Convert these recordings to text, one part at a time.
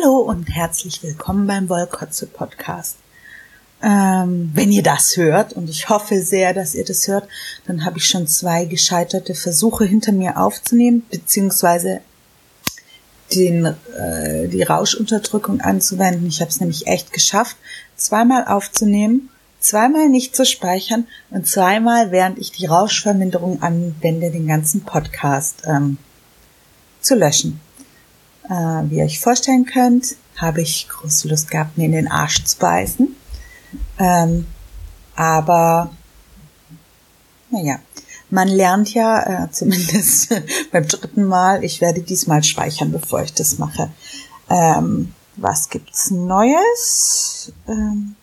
Hallo und herzlich willkommen beim Wollkotze Podcast. Ähm, wenn ihr das hört, und ich hoffe sehr, dass ihr das hört, dann habe ich schon zwei gescheiterte Versuche hinter mir aufzunehmen, beziehungsweise den, äh, die Rauschunterdrückung anzuwenden. Ich habe es nämlich echt geschafft, zweimal aufzunehmen, zweimal nicht zu speichern und zweimal, während ich die Rauschverminderung anwende, den ganzen Podcast ähm, zu löschen. Äh, wie ihr euch vorstellen könnt, habe ich große Lust gehabt, mir in den Arsch zu beißen. Ähm, aber, naja, man lernt ja, äh, zumindest beim dritten Mal, ich werde diesmal speichern, bevor ich das mache. Ähm, was gibt's Neues? Ähm,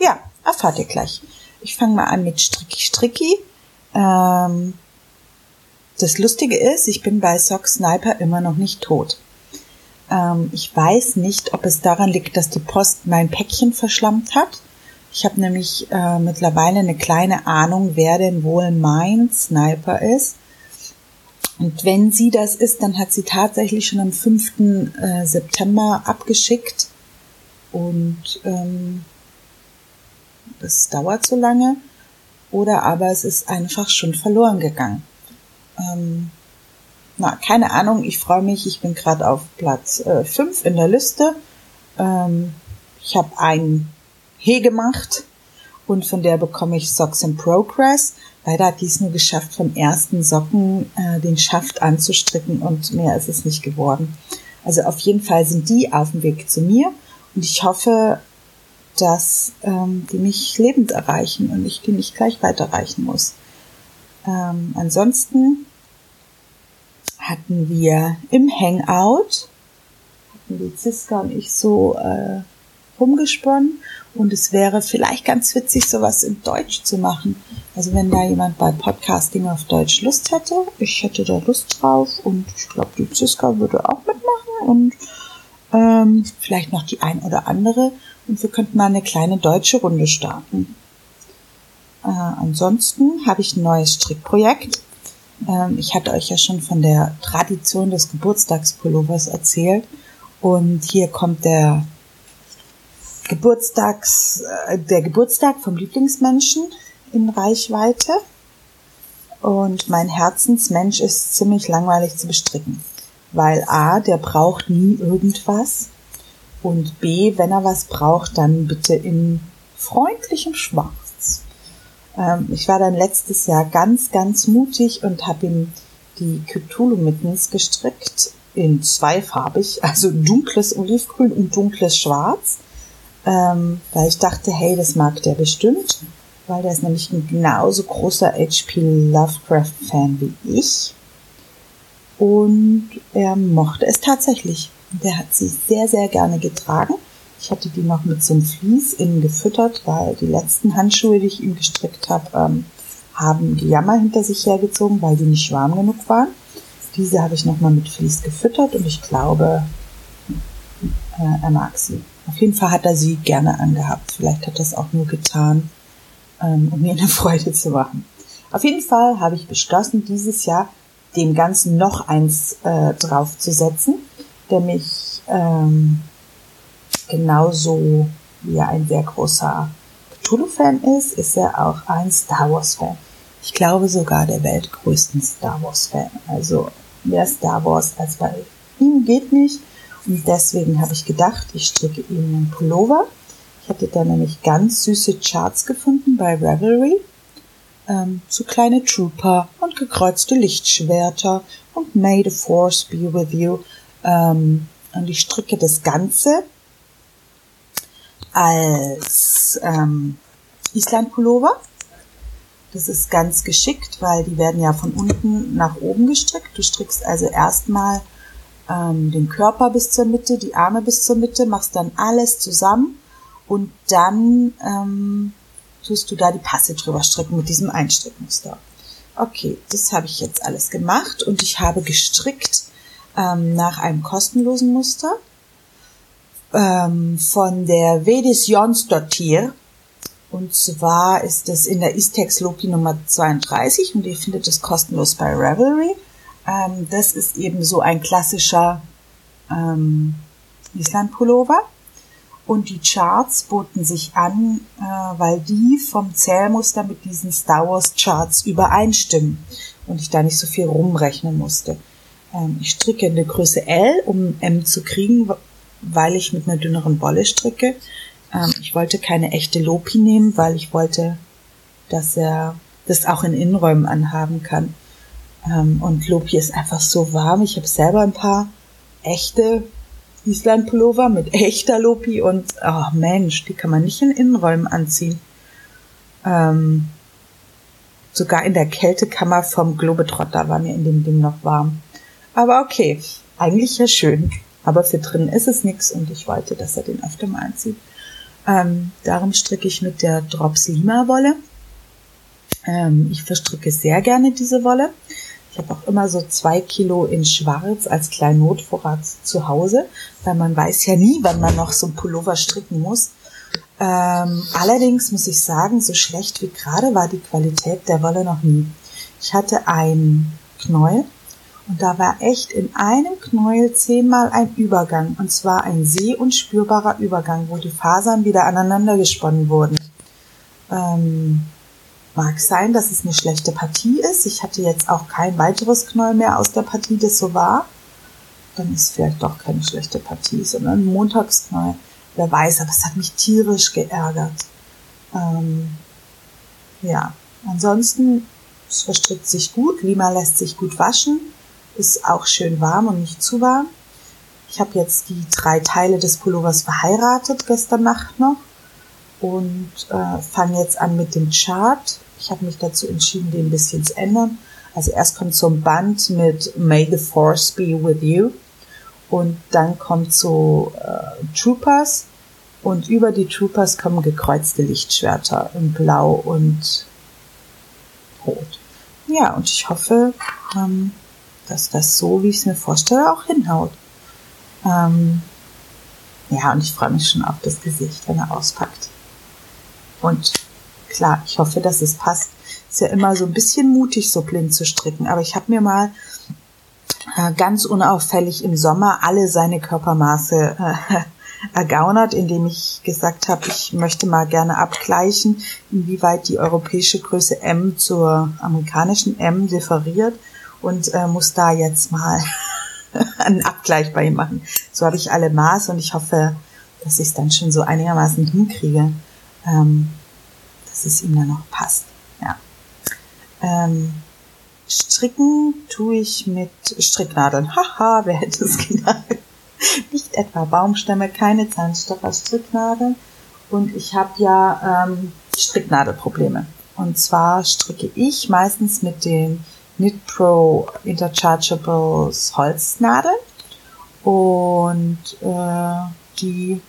ja, erfahrt ihr gleich. Ich fange mal an mit Stricky Stricky. Ähm, das Lustige ist, ich bin bei Sock Sniper immer noch nicht tot. Ähm, ich weiß nicht, ob es daran liegt, dass die Post mein Päckchen verschlammt hat. Ich habe nämlich äh, mittlerweile eine kleine Ahnung, wer denn wohl mein Sniper ist. Und wenn sie das ist, dann hat sie tatsächlich schon am 5. Äh, September abgeschickt. Und ähm, das dauert so lange. Oder aber es ist einfach schon verloren gegangen. Ähm, na, keine Ahnung, ich freue mich, ich bin gerade auf Platz 5 äh, in der Liste. Ähm, ich habe ein He gemacht und von der bekomme ich Socks in Progress. Leider hat dies nur geschafft, vom ersten Socken äh, den Schaft anzustricken und mehr ist es nicht geworden. Also auf jeden Fall sind die auf dem Weg zu mir und ich hoffe, dass ähm, die mich lebend erreichen und ich die nicht gleich weiterreichen muss. Ähm, ansonsten hatten wir im Hangout, hatten die Ziska und ich so äh, rumgesponnen und es wäre vielleicht ganz witzig, sowas in Deutsch zu machen. Also wenn da jemand bei Podcasting auf Deutsch Lust hätte, ich hätte da Lust drauf und ich glaube, die Ziska würde auch mitmachen und ähm, vielleicht noch die ein oder andere und wir könnten mal eine kleine deutsche Runde starten. Äh, ansonsten habe ich ein neues Strickprojekt. Ähm, ich hatte euch ja schon von der Tradition des Geburtstagspullovers erzählt. Und hier kommt der Geburtstags, äh, der Geburtstag vom Lieblingsmenschen in Reichweite. Und mein Herzensmensch ist ziemlich langweilig zu bestricken. Weil A, der braucht nie irgendwas. Und B, wenn er was braucht, dann bitte in freundlichem Schwarz. Ähm, ich war dann letztes Jahr ganz, ganz mutig und habe ihm die Cthulhu Mittens gestrickt in zweifarbig, also dunkles Olivgrün und dunkles Schwarz, ähm, weil ich dachte, hey, das mag der bestimmt, weil der ist nämlich ein genauso großer HP Lovecraft Fan wie ich. Und er mochte es tatsächlich. Der hat sie sehr, sehr gerne getragen ich hatte die noch mit so einem Vlies innen gefüttert, weil die letzten Handschuhe, die ich ihm gestrickt habe, ähm, haben die Jammer hinter sich hergezogen, weil die nicht warm genug waren. Diese habe ich nochmal mit Vlies gefüttert und ich glaube, äh, er mag sie. Auf jeden Fall hat er sie gerne angehabt. Vielleicht hat er es auch nur getan, ähm, um mir eine Freude zu machen. Auf jeden Fall habe ich beschlossen, dieses Jahr dem Ganzen noch eins äh, draufzusetzen, der mich ähm, genauso wie er ein sehr großer Cthulhu-Fan ist, ist er auch ein Star Wars-Fan. Ich glaube sogar der weltgrößten Star Wars-Fan. Also mehr Star Wars als bei ihm geht nicht. Und deswegen habe ich gedacht, ich stricke ihm einen Pullover. Ich hatte da nämlich ganz süße Charts gefunden bei Revelry. Ähm, so kleine Trooper und gekreuzte Lichtschwerter und May the Force be with you. Ähm, und ich stricke das Ganze als ähm, Island-Pullover. Das ist ganz geschickt, weil die werden ja von unten nach oben gestrickt. Du strickst also erstmal ähm, den Körper bis zur Mitte, die Arme bis zur Mitte, machst dann alles zusammen und dann ähm, tust du da die Passe drüber stricken mit diesem Einstrickmuster. Okay, das habe ich jetzt alles gemacht und ich habe gestrickt ähm, nach einem kostenlosen Muster ähm, von der Vedis Jonsdottir. Und zwar ist es in der Istex Loki Nummer 32 und ihr findet es kostenlos bei Revelry. Ähm, das ist eben so ein klassischer ähm, Island-Pullover. Und die Charts boten sich an, äh, weil die vom Zählmuster mit diesen Star Wars Charts übereinstimmen und ich da nicht so viel rumrechnen musste. Ähm, ich stricke in der Größe L, um M zu kriegen, weil ich mit einer dünneren Wolle stricke. Ähm, ich wollte keine echte Lopi nehmen, weil ich wollte, dass er das auch in Innenräumen anhaben kann. Ähm, und Lopi ist einfach so warm. Ich habe selber ein paar echte Island-Pullover mit echter Lopi und, oh Mensch, die kann man nicht in Innenräumen anziehen. Ähm, sogar in der Kältekammer vom Globetrotter war mir in dem Ding noch warm. Aber okay, eigentlich ja schön. Aber für drinnen ist es nix und ich wollte, dass er den öfter mal anzieht. Ähm, darum stricke ich mit der Drops Lima Wolle. Ähm, ich verstricke sehr gerne diese Wolle. Ich habe auch immer so zwei Kilo in Schwarz als kleinen Notvorrat zu Hause, weil man weiß ja nie, wann man noch so ein Pullover stricken muss. Ähm, allerdings muss ich sagen, so schlecht wie gerade war die Qualität der Wolle noch nie. Ich hatte ein Knäuel und da war echt in einem Knäuel zehnmal ein Übergang und zwar ein seh- und spürbarer Übergang, wo die Fasern wieder aneinander gesponnen wurden. Ähm, Mag sein, dass es eine schlechte Partie ist. Ich hatte jetzt auch kein weiteres Knäuel mehr aus der Partie, das so war. Dann ist vielleicht doch keine schlechte Partie, sondern ein Montagsknäuel. Wer weiß, aber es hat mich tierisch geärgert. Ähm, ja, ansonsten, es verstrickt sich gut. Lima lässt sich gut waschen. Ist auch schön warm und nicht zu warm. Ich habe jetzt die drei Teile des Pullovers verheiratet, gestern Nacht noch. Und äh, fange jetzt an mit dem Chart. Ich habe mich dazu entschieden, den ein bisschen zu ändern. Also erst kommt so ein Band mit May the Force be with you. Und dann kommt so äh, Troopers. Und über die Troopers kommen gekreuzte Lichtschwerter in Blau und Rot. Ja, und ich hoffe, ähm, dass das so, wie ich es mir vorstelle, auch hinhaut. Ähm, ja, und ich freue mich schon auf das Gesicht, wenn er auspackt. Und klar, ich hoffe, dass es passt. Ist ja immer so ein bisschen mutig, so blind zu stricken. Aber ich habe mir mal äh, ganz unauffällig im Sommer alle seine Körpermaße äh, ergaunert, indem ich gesagt habe, ich möchte mal gerne abgleichen, inwieweit die europäische Größe M zur amerikanischen M differiert und äh, muss da jetzt mal einen Abgleich bei ihm machen. So habe ich alle Maße und ich hoffe, dass ich es dann schon so einigermaßen hinkriege. Ähm, dass es ihm dann noch passt. Ja. Ähm, stricken tue ich mit Stricknadeln. Haha, wer hätte es gedacht? Nicht etwa Baumstämme, keine Zahnstocher, Stricknadeln. Und ich habe ja ähm, Stricknadelprobleme. Und zwar stricke ich meistens mit den Knit Pro Interchargeables Holznadeln. Und äh, die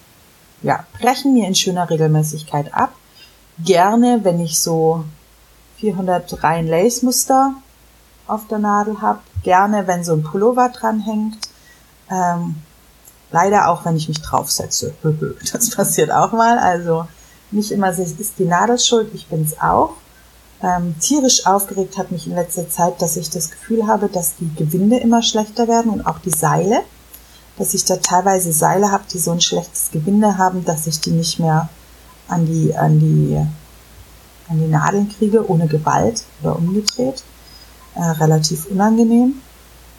ja, brechen mir in schöner Regelmäßigkeit ab gerne, wenn ich so 400 Reihen Lace-Muster auf der Nadel habe. Gerne, wenn so ein Pullover dran hängt. Ähm, leider auch, wenn ich mich draufsetze. Das passiert auch mal. Also nicht immer ist die Nadel schuld, ich bin's auch. Ähm, tierisch aufgeregt hat mich in letzter Zeit, dass ich das Gefühl habe, dass die Gewinde immer schlechter werden und auch die Seile. Dass ich da teilweise Seile habe, die so ein schlechtes Gewinde haben, dass ich die nicht mehr an die, an die, an die Nadeln kriege, ohne Gewalt oder umgedreht. Äh, relativ unangenehm.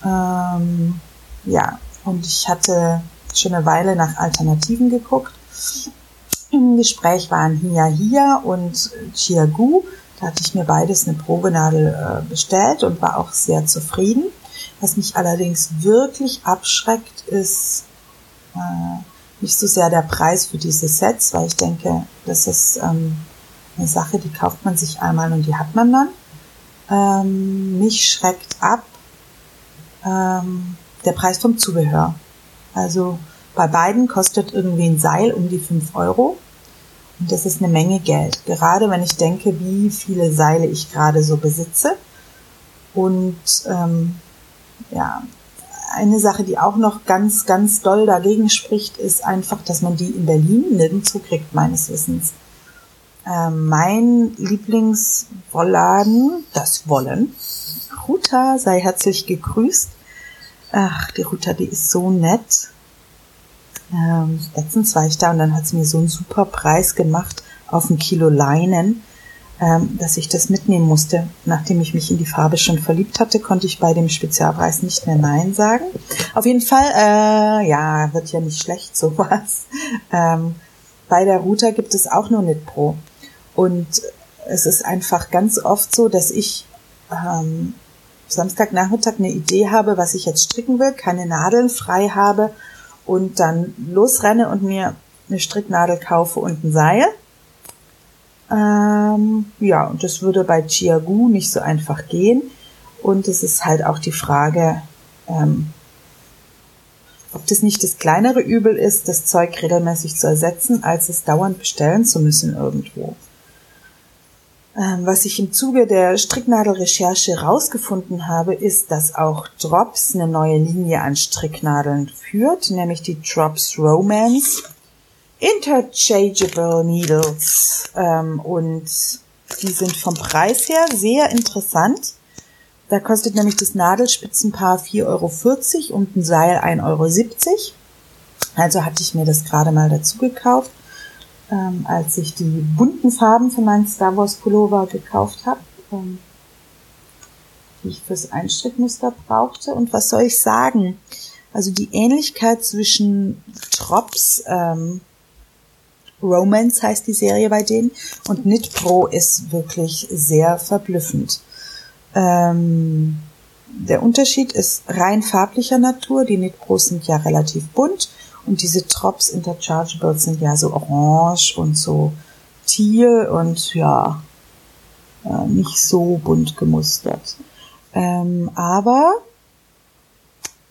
Ähm, ja, und ich hatte schon eine Weile nach Alternativen geguckt. Im Gespräch waren Hia Hia und Chiagu. Da hatte ich mir beides eine Probenadel äh, bestellt und war auch sehr zufrieden. Was mich allerdings wirklich abschreckt, ist äh, nicht so sehr der Preis für diese Sets, weil ich denke, das ist ähm, eine Sache, die kauft man sich einmal und die hat man dann. Ähm, mich schreckt ab ähm, der Preis vom Zubehör. Also bei beiden kostet irgendwie ein Seil um die fünf Euro. Und das ist eine Menge Geld. Gerade wenn ich denke, wie viele Seile ich gerade so besitze. Und ähm, ja, eine Sache, die auch noch ganz, ganz doll dagegen spricht, ist einfach, dass man die in Berlin nirgendwo kriegt, meines Wissens. Äh, mein Lieblingswollladen, das Wollen. Ruta, sei herzlich gegrüßt. Ach, die Ruta, die ist so nett. Ähm, letztens war ich da und dann hat sie mir so einen super Preis gemacht auf ein Kilo Leinen, ähm, dass ich das mitnehmen musste. Nachdem ich mich in die Farbe schon verliebt hatte, konnte ich bei dem Spezialpreis nicht mehr Nein sagen. Auf jeden Fall, äh, ja, wird ja nicht schlecht sowas. Ähm, bei der Router gibt es auch nur Knit Und es ist einfach ganz oft so, dass ich ähm, Samstagnachmittag eine Idee habe, was ich jetzt stricken will, keine Nadeln frei habe und dann losrenne und mir eine Stricknadel kaufe und ein Seil. Ähm, ja, und das würde bei Chiagu nicht so einfach gehen. Und es ist halt auch die Frage, ähm, ob das nicht das kleinere Übel ist, das Zeug regelmäßig zu ersetzen, als es dauernd bestellen zu müssen irgendwo. Ähm, was ich im Zuge der Stricknadelrecherche herausgefunden habe, ist, dass auch Drops eine neue Linie an Stricknadeln führt, nämlich die Drops Romance Interchangeable Needles. Ähm, und die sind vom Preis her sehr interessant. Da kostet nämlich das Nadelspitzenpaar 4,40 Euro und ein Seil 1,70 Euro. Also hatte ich mir das gerade mal dazu gekauft ähm, als ich die bunten Farben für meinen Star Wars Pullover gekauft habe, ähm, die ich fürs Einstrickmuster brauchte. Und was soll ich sagen? Also die Ähnlichkeit zwischen Drops, ähm, Romance heißt die Serie bei denen, und Knit Pro ist wirklich sehr verblüffend. Ähm, der Unterschied ist rein farblicher Natur. Die Knit Pros sind ja relativ bunt und diese Drops Interchangeables sind ja so orange und so teal und ja, äh, nicht so bunt gemustert. Ähm, aber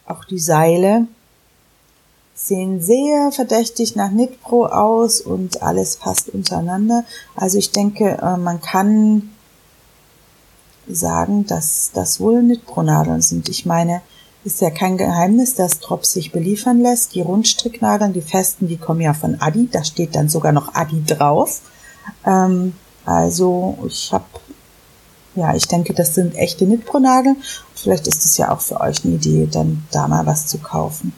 auch die Seile sehen sehr verdächtig nach Knitpro aus und alles passt untereinander. Also ich denke, äh, man kann sagen, dass das wohl Knitpro-Nadeln sind. Ich meine, ist ja kein Geheimnis, dass Drops sich beliefern lässt. Die Rundstricknadeln, die festen, die kommen ja von Adi. Da steht dann sogar noch Adi drauf. Ähm, also ich habe, ja, ich denke, das sind echte Knitpro-Nadeln. Vielleicht ist es ja auch für euch eine Idee, dann da mal was zu kaufen.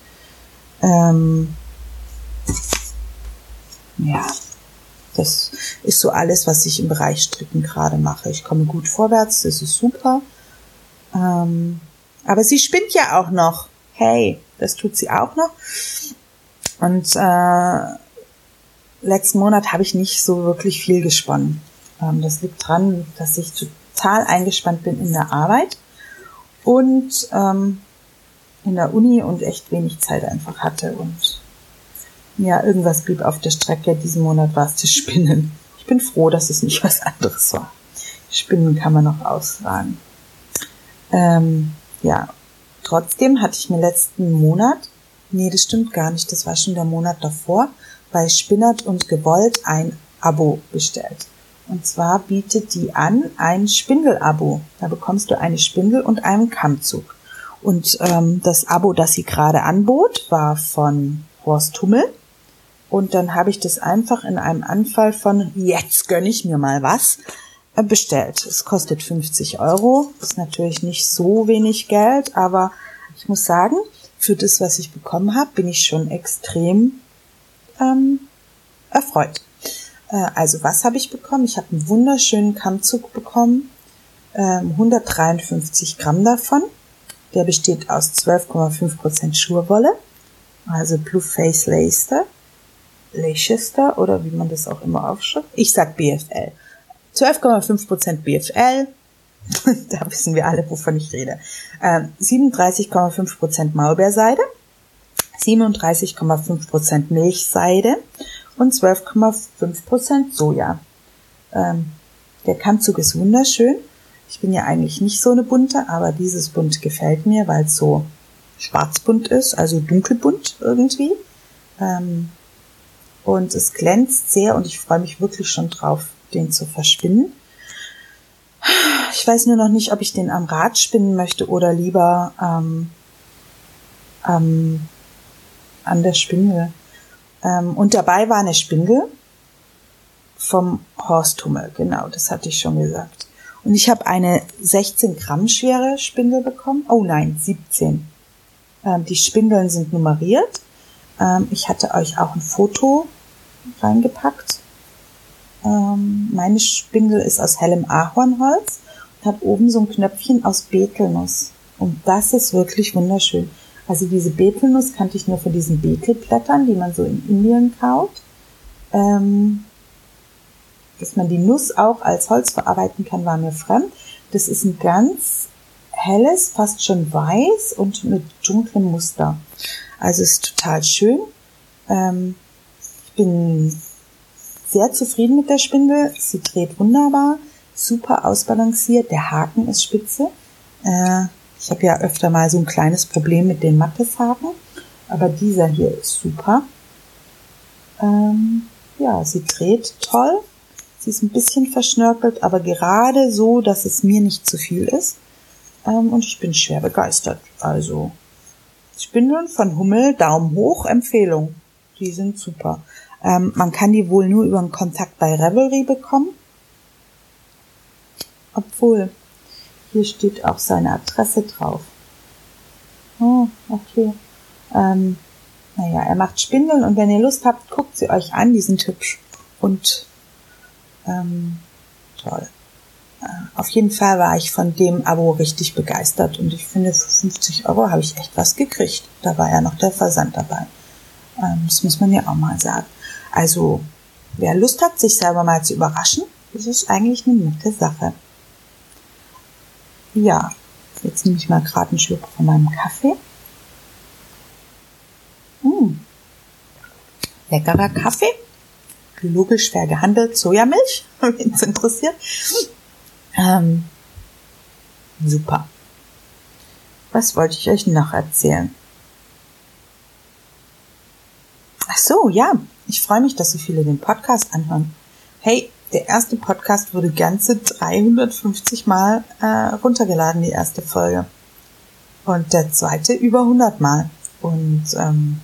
Ähm, ja, das ist so alles, was ich im Bereich Stricken gerade mache. Ich komme gut vorwärts, das ist super. Ähm, aber sie spinnt ja auch noch. Hey, das tut sie auch noch. Und äh, letzten Monat habe ich nicht so wirklich viel gesponnen. Ähm, das liegt dran, dass ich total eingespannt bin in der Arbeit und ähm, in der Uni und echt wenig Zeit einfach hatte. Und ja, irgendwas blieb auf der Strecke. Diesen Monat war es das Spinnen. Ich bin froh, dass es nicht was anderes war. Spinnen kann man noch austragen. Ähm, ja, trotzdem hatte ich mir letzten Monat, nee, das stimmt gar nicht, das war schon der Monat davor, bei Spinnert und Gewollt ein Abo bestellt. Und zwar bietet die an ein Spindel-Abo. Da bekommst du eine Spindel und einen Kammzug. Und ähm, das Abo, das sie gerade anbot, war von Horst Hummel. Und dann habe ich das einfach in einem Anfall von jetzt gönn ich mir mal was bestellt. Es kostet 50 Euro, ist natürlich nicht so wenig Geld, aber ich muss sagen, für das, was ich bekommen habe, bin ich schon extrem ähm, erfreut. Äh, also was habe ich bekommen? Ich habe einen wunderschönen Kammzug bekommen, ähm, 153 Gramm davon. Der besteht aus 12,5% Schurwolle, also Blue Face Leicester, Leicester oder wie man das auch immer aufschreibt. Ich sag BFL. 12,5% BFL, da wissen wir alle, wovon ich rede. Ähm, 37,5% Maulbeerseide, 37,5% Milchseide und 12,5% Soja. Ähm, der Kammzug ist wunderschön. Ich bin ja eigentlich nicht so eine bunte, aber dieses Bunt gefällt mir, weil es so schwarzbunt ist, also dunkelbunt irgendwie. Ähm, und es glänzt sehr und ich freue mich wirklich schon drauf, den zu verspinnen. Ich weiß nur noch nicht, ob ich den am Rad spinnen möchte oder lieber ähm, ähm, an der Spindel. Ähm, und dabei war eine Spindel vom Horsthummel, genau, das hatte ich schon gesagt. Und ich habe eine 16 Gramm schwere Spindel bekommen. Oh nein, 17. Ähm, die Spindeln sind nummeriert. Ähm, ich hatte euch auch ein Foto reingepackt. Ähm, meine Spindel ist aus hellem Ahornholz und hat oben so ein Knöpfchen aus Betelnuss. Und das ist wirklich wunderschön. Also diese Betelnuss kannte ich nur von diesen Betelblättern, die man so in Indien kaut. Ähm, dass man die Nuss auch als Holz verarbeiten kann, war mir fremd. Das ist ein ganz helles, fast schon weiß und mit dunklem Muster. Also ist total schön. Ähm, ich bin sehr zufrieden mit der Spindel. Sie dreht wunderbar, super ausbalanciert. Der Haken ist spitze. Äh, ich habe ja öfter mal so ein kleines Problem mit den Matteshaken, aber dieser hier ist super. Ähm, ja, sie dreht toll. Sie ist ein bisschen verschnörkelt, aber gerade so, dass es mir nicht zu viel ist. Ähm, und ich bin schwer begeistert. Also Spindeln von Hummel, Daumen hoch, Empfehlung. Die sind super. Ähm, man kann die wohl nur über einen Kontakt bei Revelry bekommen. Obwohl, hier steht auch seine Adresse drauf. Oh, okay. Ähm, naja, er macht Spindeln und wenn ihr Lust habt, guckt sie euch an, die sind hübsch. Und ähm, toll. Äh, auf jeden Fall war ich von dem Abo richtig begeistert und ich finde, für 50 Euro habe ich echt was gekriegt. Da war ja noch der Versand dabei. Ähm, das muss man ja auch mal sagen. Also, wer Lust hat, sich selber mal zu überraschen, das ist eigentlich eine nette Sache. Ja, jetzt nehme ich mal gerade einen Schluck von meinem Kaffee. Mmh. Leckerer Kaffee. Biologisch fair gehandelt. Sojamilch, wenn es interessiert. Ähm, super. Was wollte ich euch noch erzählen? Ach so, ja. Ich freue mich, dass so viele den Podcast anhören. Hey, der erste Podcast wurde ganze 350 Mal äh, runtergeladen, die erste Folge. Und der zweite über 100 Mal. Und ähm,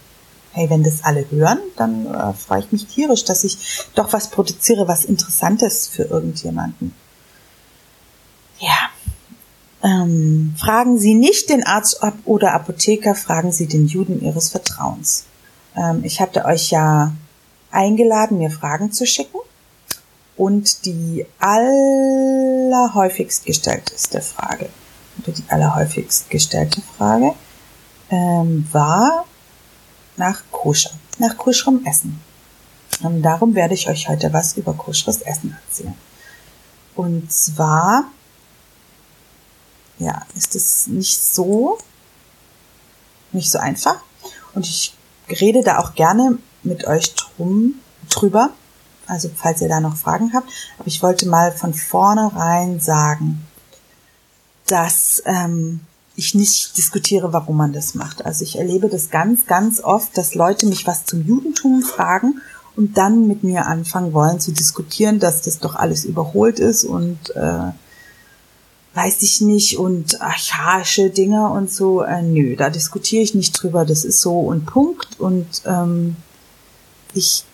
hey, wenn das alle hören, dann äh, freue ich mich tierisch, dass ich doch was produziere, was Interessantes für irgendjemanden. Ja. Ähm, fragen Sie nicht den Arzt oder Apotheker, fragen Sie den Juden Ihres Vertrauens. Ähm, ich hatte euch ja eingeladen, mir Fragen zu schicken. Und die allerhäufigst gestellteste Frage, oder die allerhäufigst gestellte Frage, ähm, war nach Koscher, nach koscherem Essen. Und darum werde ich euch heute was über koscheres Essen erzählen. Und zwar, ja, ist es nicht so, nicht so einfach. Und ich rede da auch gerne mit euch drum, drüber, also falls ihr da noch Fragen habt. Aber ich wollte mal von vornherein sagen, dass ähm, ich nicht diskutiere, warum man das macht. Also ich erlebe das ganz, ganz oft, dass Leute mich was zum Judentum fragen und dann mit mir anfangen wollen zu diskutieren, dass das doch alles überholt ist und äh, weiß ich nicht und archaische Dinge und so. Äh, nö, da diskutiere ich nicht drüber. Das ist so und Punkt. Und ähm, ich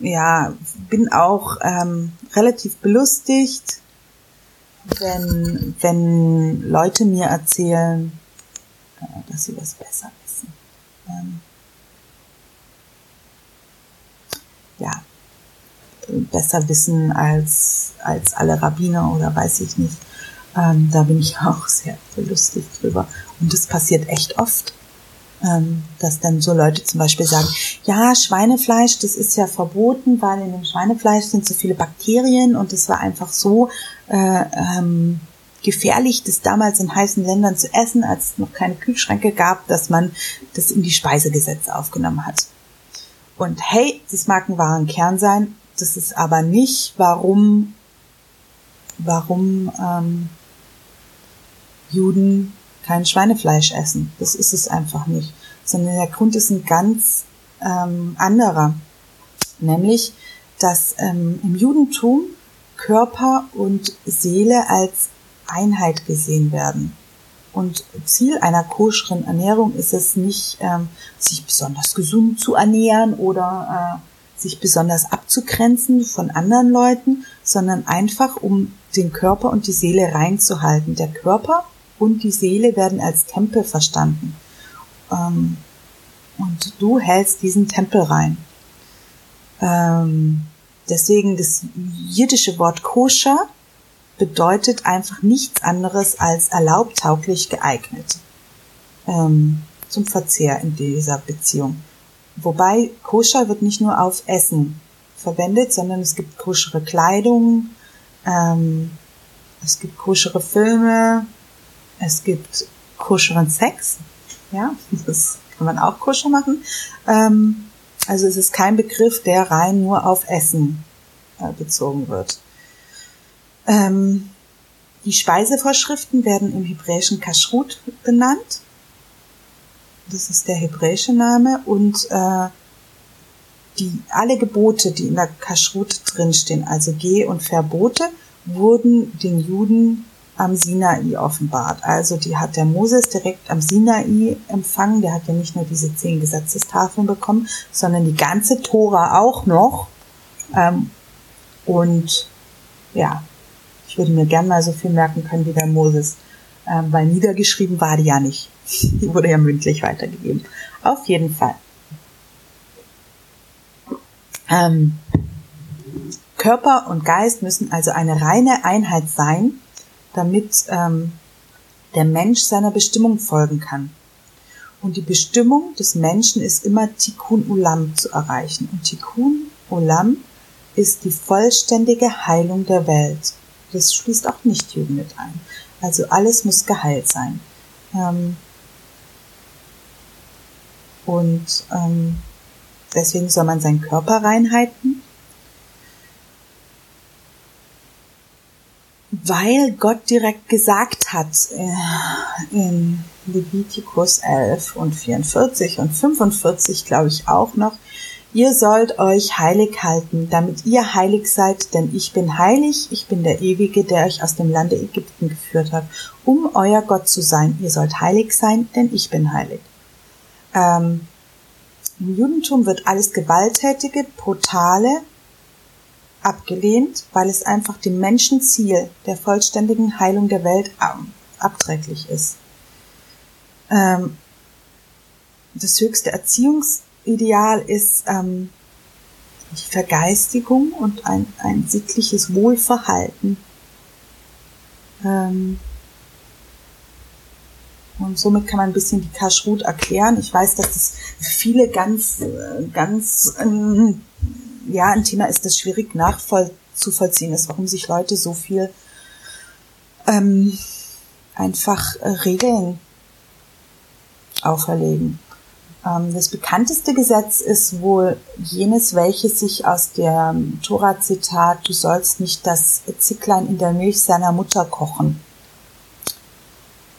ja, bin auch ähm, relativ belustigt, wenn, wenn Leute mir erzählen, äh, dass sie was besser wissen. Ähm, ja, besser wissen als, als alle Rabbiner oder weiß ich nicht. Ähm, da bin ich auch sehr belustigt drüber. Und das passiert echt oft dass dann so Leute zum Beispiel sagen, ja, Schweinefleisch, das ist ja verboten, weil in dem Schweinefleisch sind so viele Bakterien und es war einfach so äh, ähm, gefährlich, das damals in heißen Ländern zu essen, als es noch keine Kühlschränke gab, dass man das in die Speisegesetze aufgenommen hat. Und hey, das mag ein wahren Kern sein, das ist aber nicht, warum, warum ähm, Juden kein Schweinefleisch essen. Das ist es einfach nicht. Sondern der Grund ist ein ganz ähm, anderer. Nämlich, dass ähm, im Judentum Körper und Seele als Einheit gesehen werden. Und Ziel einer koscheren Ernährung ist es nicht, ähm, sich besonders gesund zu ernähren oder äh, sich besonders abzugrenzen von anderen Leuten, sondern einfach, um den Körper und die Seele reinzuhalten. Der Körper und die Seele werden als Tempel verstanden. Ähm, Und du hältst diesen Tempel rein. Ähm, deswegen das jiddische Wort koscher bedeutet einfach nichts anderes als erlaubt, tauglich, geeignet ähm, zum Verzehr in dieser Beziehung. Wobei koscher wird nicht nur auf Essen verwendet, sondern es gibt koschere Kleidung, ähm, es gibt koschere Filme, es gibt koscheren Sex, ja, das kann man auch koscher machen. Ähm, also es ist kein Begriff, der rein nur auf Essen äh, bezogen wird. Ähm, die Speisevorschriften werden im hebräischen Kashrut benannt. Das ist der hebräische Name und äh, die alle Gebote, die in der Kashrut drinstehen, also Geh- und Verbote, wurden den Juden am Sinai offenbart. Also die hat der Moses direkt am Sinai empfangen. Der hat ja nicht nur diese zehn Gesetzestafeln bekommen, sondern die ganze Tora auch noch. Ähm, und ja, ich würde mir gern mal so viel merken können wie der Moses, ähm, weil niedergeschrieben war die ja nicht. Die wurde ja mündlich weitergegeben. Auf jeden Fall. Ähm, Körper und Geist müssen also eine reine Einheit sein, damit ähm, der Mensch seiner Bestimmung folgen kann. Und die Bestimmung des Menschen ist immer Tikkun Ulam zu erreichen. Und Tikkun Ulam ist die vollständige Heilung der Welt. Das schließt auch Nichtjuden mit ein. Also alles muss geheilt sein. Ähm, und ähm, deswegen soll man seinen Körper reinhalten weil Gott direkt gesagt hat äh, in Levitikus 11 und 44 und 45, glaube ich auch noch, ihr sollt euch heilig halten, damit ihr heilig seid, denn ich bin heilig, ich bin der Ewige, der euch aus dem Lande Ägypten geführt hat, um euer Gott zu sein. Ihr sollt heilig sein, denn ich bin heilig. Ähm, Im Judentum wird alles Gewalttätige, Brutale, abgelehnt, weil es einfach dem Menschenziel der vollständigen Heilung der Welt abträglich ist. Ähm, das höchste Erziehungsideal ist ähm, die Vergeistigung und ein, ein sittliches Wohlverhalten. Ähm, und somit kann man ein bisschen die Kashrut erklären. Ich weiß, dass das viele ganz, äh, ganz ähm, ja ein Thema ist, das schwierig nachzuvollziehen ist, warum sich Leute so viel ähm, einfach äh, Regeln auferlegen. Ähm, das bekannteste Gesetz ist wohl jenes, welches sich aus dem Tora-Zitat, du sollst nicht das Zicklein in der Milch seiner Mutter kochen,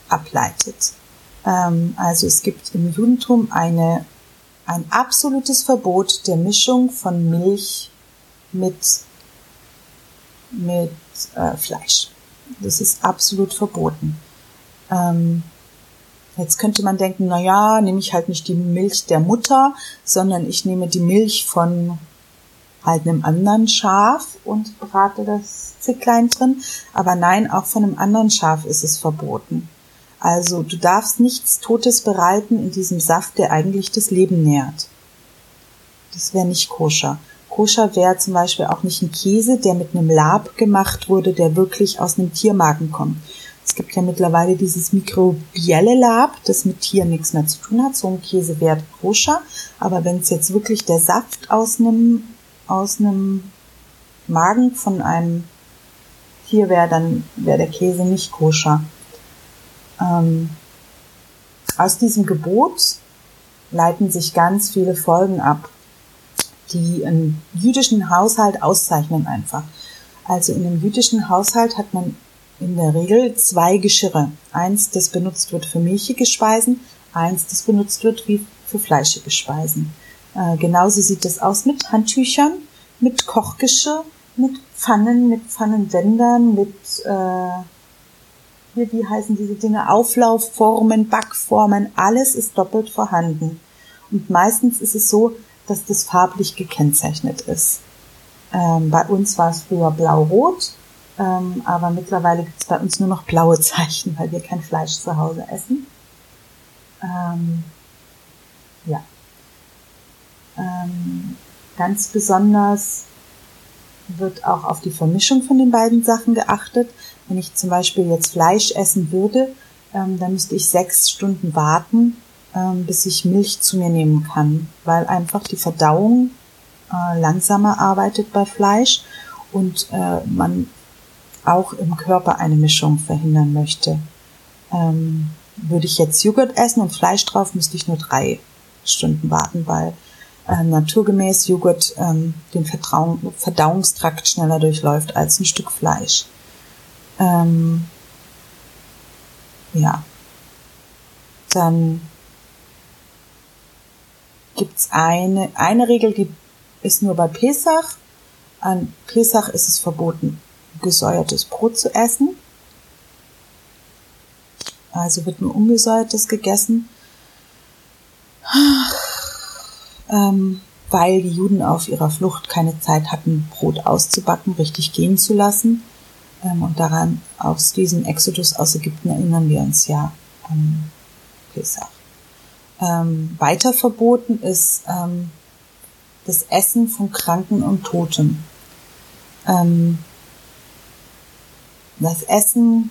ableitet. Ähm, also es gibt im Judentum eine ein absolutes Verbot der Mischung von Milch mit, mit äh, Fleisch. Das ist absolut verboten. Ähm, jetzt könnte man denken, na ja, nehme ich halt nicht die Milch der Mutter, sondern ich nehme die Milch von halt einem anderen Schaf und brate das Zicklein drin. Aber nein, auch von einem anderen Schaf ist es verboten. Also du darfst nichts Totes bereiten in diesem Saft, der eigentlich das Leben nährt. Das wäre nicht koscher. Koscher wäre zum Beispiel auch nicht ein Käse, der mit einem Lab gemacht wurde, der wirklich aus einem Tiermagen kommt. Es gibt ja mittlerweile dieses mikrobielle Lab, das mit Tieren nichts mehr zu tun hat. So ein Käse wäre koscher. Aber wenn es jetzt wirklich der Saft aus einem, aus einem Magen von einem Tier wäre, dann wäre der Käse nicht koscher. Ähm, aus diesem Gebot leiten sich ganz viele Folgen ab, die einen jüdischen Haushalt auszeichnen einfach. Also in einem jüdischen Haushalt hat man in der Regel zwei Geschirre. Eins, das benutzt wird für milchige Speisen, eins, das benutzt wird wie für fleischige Speisen. Äh, genauso sieht es aus mit Handtüchern, mit Kochgeschirr, mit Pfannen, mit Pfannenwändern, mit äh, hier, wie heißen diese Dinge, Auflaufformen, Backformen, alles ist doppelt vorhanden. Und meistens ist es so, dass das farblich gekennzeichnet ist. Ähm, bei uns war es früher blau-rot, ähm, aber mittlerweile gibt es bei uns nur noch blaue Zeichen, weil wir kein Fleisch zu Hause essen. Ähm, ja. Ähm, ganz besonders wird auch auf die Vermischung von den beiden Sachen geachtet. Wenn ich zum Beispiel jetzt Fleisch essen würde, ähm, dann müsste ich sechs Stunden warten, ähm, bis ich Milch zu mir nehmen kann, weil einfach die Verdauung äh, langsamer arbeitet bei Fleisch und äh, man auch im Körper eine Mischung verhindern möchte. Ähm, würde ich jetzt Joghurt essen und Fleisch drauf, müsste ich nur drei Stunden warten, weil äh, naturgemäß Joghurt ähm, den Verdauungstrakt schneller durchläuft als ein Stück Fleisch. Ähm, ja. Dann gibt's eine, eine Regel, die ist nur bei Pesach. An Pesach ist es verboten, gesäuertes Brot zu essen. Also wird nur ungesäuertes gegessen. Ähm, weil die Juden auf ihrer Flucht keine Zeit hatten, Brot auszubacken, richtig gehen zu lassen. Ähm, und daran, aus diesem Exodus aus Ägypten erinnern wir uns ja an Pesach. Ähm, weiter verboten ist ähm, das Essen von Kranken und Toten. Ähm, das Essen